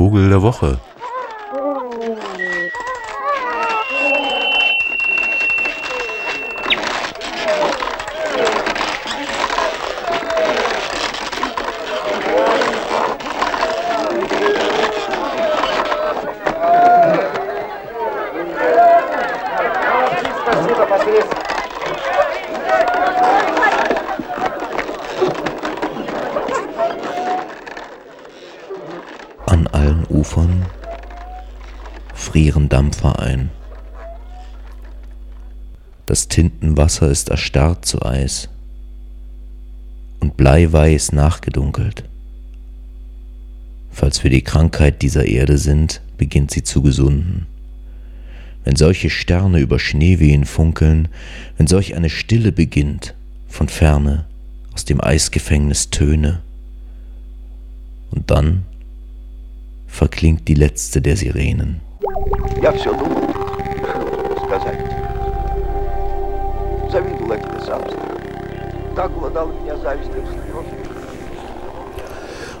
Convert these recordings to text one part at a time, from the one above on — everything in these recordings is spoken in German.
Vogel der Woche. Frieren Dampfer ein. Das Tintenwasser ist erstarrt zu Eis und bleiweiß nachgedunkelt. Falls wir die Krankheit dieser Erde sind, beginnt sie zu gesunden. Wenn solche Sterne über Schneewehen funkeln, wenn solch eine Stille beginnt, von ferne, aus dem Eisgefängnis Töne, und dann verklingt die letzte der Sirenen. Я все думал, что сказать. Завидовал это мерзавцу. Так глодал меня завистью слез.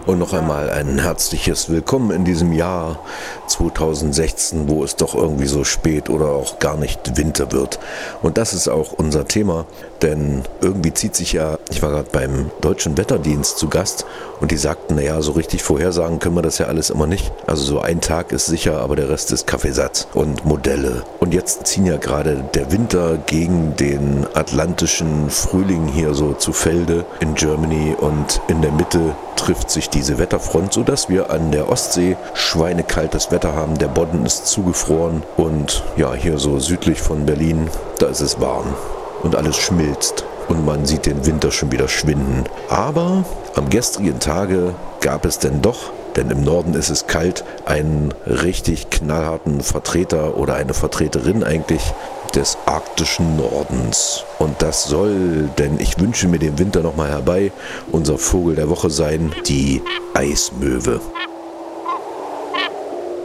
Und noch einmal ein herzliches Willkommen in diesem Jahr 2016, wo es doch irgendwie so spät oder auch gar nicht Winter wird. Und das ist auch unser Thema, denn irgendwie zieht sich ja, ich war gerade beim Deutschen Wetterdienst zu Gast und die sagten, naja, so richtig vorhersagen können wir das ja alles immer nicht. Also so ein Tag ist sicher, aber der Rest ist Kaffeesatz und Modelle. Und jetzt ziehen ja gerade der Winter gegen den atlantischen Frühling hier so zu Felde in Germany und in der Mitte trifft sich diese Wetterfront, sodass wir an der Ostsee schweinekaltes Wetter haben. Der Bodden ist zugefroren und ja, hier so südlich von Berlin, da ist es warm und alles schmilzt und man sieht den Winter schon wieder schwinden. Aber am gestrigen Tage gab es denn doch, denn im Norden ist es kalt, einen richtig knallharten Vertreter oder eine Vertreterin eigentlich des arktischen Nordens. Und das soll, denn ich wünsche mir den Winter nochmal herbei, unser Vogel der Woche sein, die Eismöwe.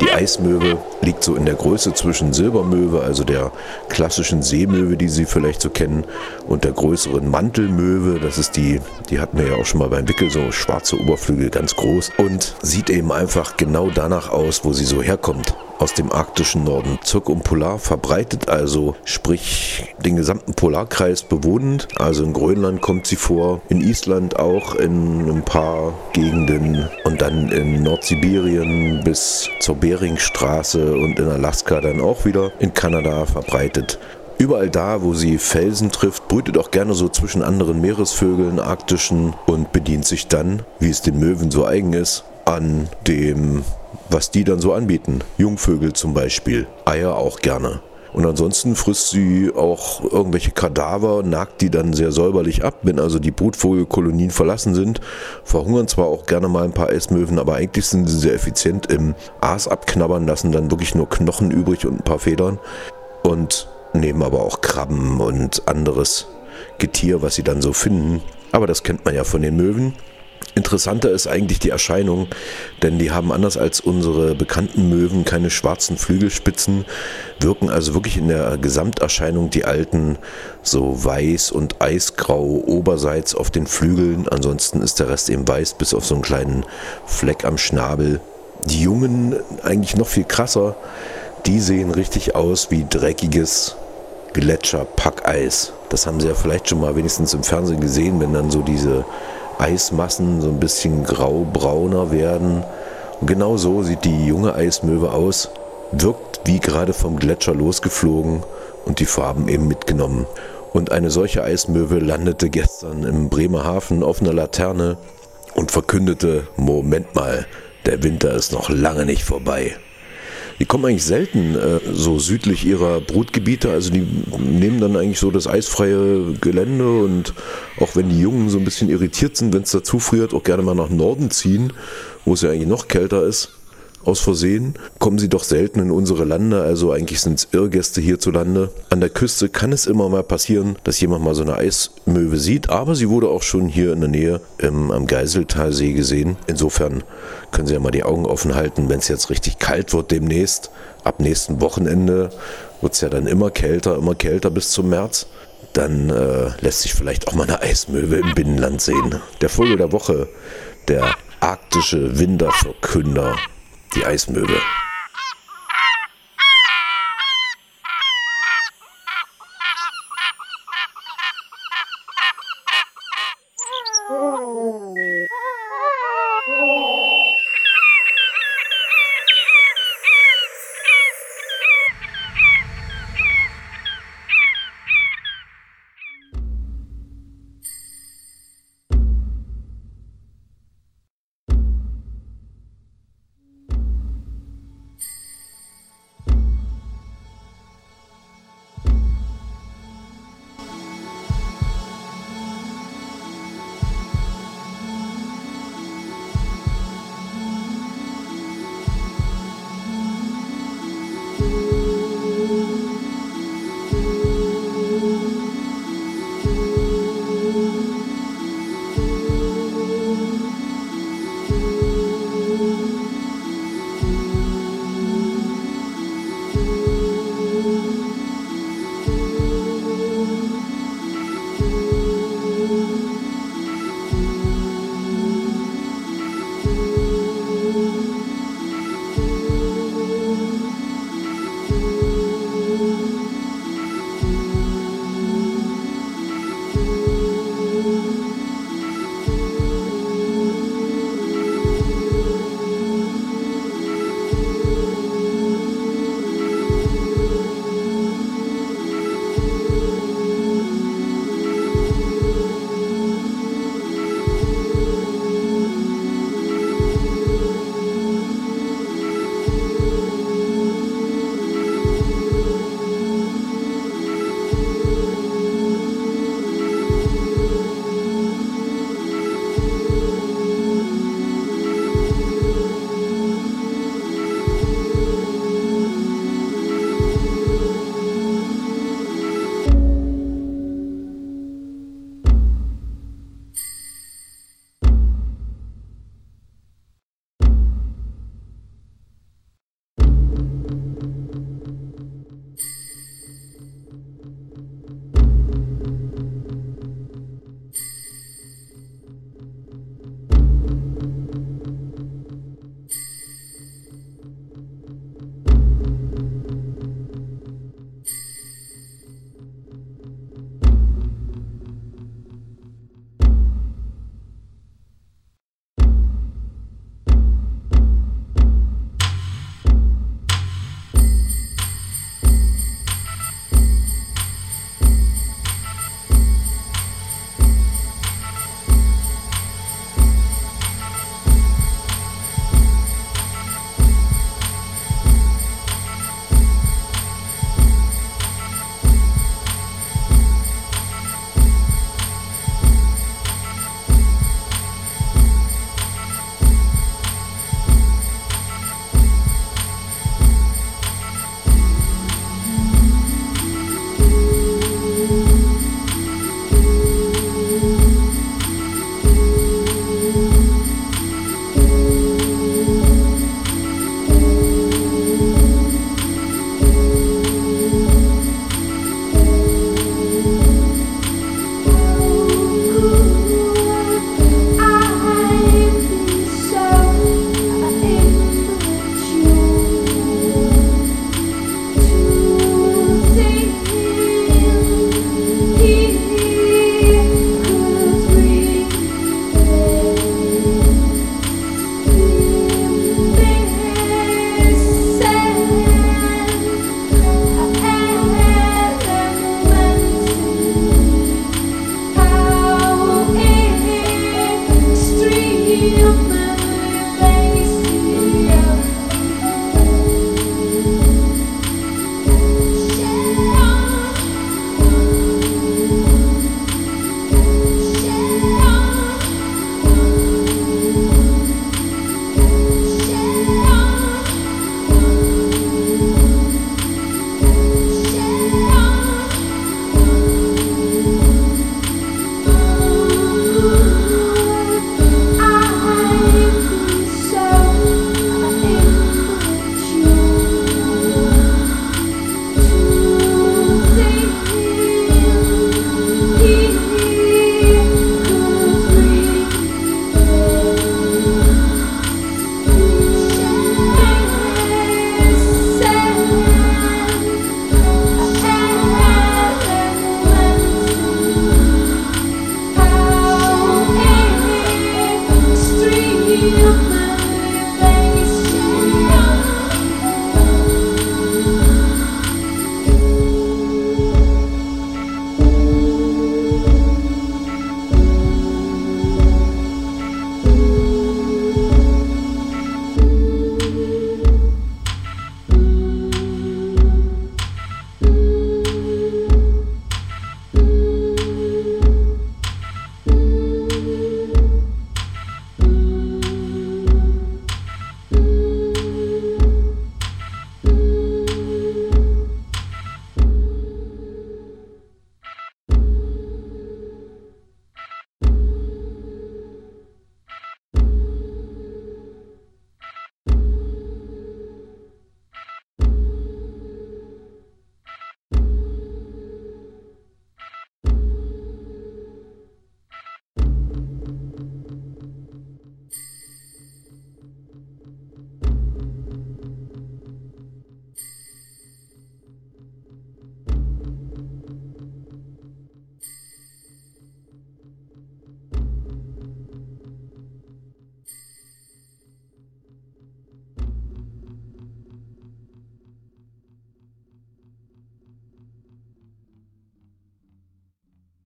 Die Eismöwe liegt so in der Größe zwischen Silbermöwe, also der klassischen Seemöwe, die Sie vielleicht so kennen, und der größeren Mantelmöwe. Das ist die, die hatten wir ja auch schon mal beim Wickel, so schwarze Oberflügel, ganz groß. Und sieht eben einfach genau danach aus, wo sie so herkommt aus dem arktischen Norden. Zirkumpolar verbreitet also, sprich den gesamten Polarkreis bewohnend. Also in Grönland kommt sie vor, in Island auch, in ein paar Gegenden und dann in Nordsibirien bis zur Beringstraße und in Alaska dann auch wieder, in Kanada verbreitet. Überall da, wo sie Felsen trifft, brütet auch gerne so zwischen anderen Meeresvögeln, arktischen und bedient sich dann, wie es den Möwen so eigen ist, an dem was die dann so anbieten. Jungvögel zum Beispiel, Eier auch gerne. Und ansonsten frisst sie auch irgendwelche Kadaver, nagt die dann sehr säuberlich ab. Wenn also die Brutvogelkolonien verlassen sind, verhungern zwar auch gerne mal ein paar Eismöwen, aber eigentlich sind sie sehr effizient im Aas abknabbern, lassen dann wirklich nur Knochen übrig und ein paar Federn. Und nehmen aber auch Krabben und anderes Getier, was sie dann so finden. Aber das kennt man ja von den Möwen. Interessanter ist eigentlich die Erscheinung, denn die haben anders als unsere bekannten Möwen keine schwarzen Flügelspitzen, wirken also wirklich in der Gesamterscheinung die alten so weiß und eisgrau oberseits auf den Flügeln, ansonsten ist der Rest eben weiß bis auf so einen kleinen Fleck am Schnabel. Die Jungen eigentlich noch viel krasser, die sehen richtig aus wie dreckiges Gletscherpackeis. Das haben sie ja vielleicht schon mal wenigstens im Fernsehen gesehen, wenn dann so diese Eismassen so ein bisschen grau-brauner werden. Und genau so sieht die junge Eismöwe aus, wirkt wie gerade vom Gletscher losgeflogen und die Farben eben mitgenommen. Und eine solche Eismöwe landete gestern im Bremerhaven auf einer Laterne und verkündete, Moment mal, der Winter ist noch lange nicht vorbei. Die kommen eigentlich selten äh, so südlich ihrer Brutgebiete. Also die nehmen dann eigentlich so das eisfreie Gelände und auch wenn die Jungen so ein bisschen irritiert sind, wenn es dazu friert, auch gerne mal nach Norden ziehen, wo es ja eigentlich noch kälter ist aus Versehen, kommen sie doch selten in unsere Lande, also eigentlich sind es Irrgäste hierzulande. An der Küste kann es immer mal passieren, dass jemand mal so eine Eismöwe sieht, aber sie wurde auch schon hier in der Nähe im, am Geiseltalsee gesehen. Insofern können Sie ja mal die Augen offen halten, wenn es jetzt richtig kalt wird demnächst. Ab nächsten Wochenende wird es ja dann immer kälter, immer kälter bis zum März. Dann äh, lässt sich vielleicht auch mal eine Eismöwe im Binnenland sehen. Der Vogel der Woche, der arktische Winterverkünder die Eismöwe.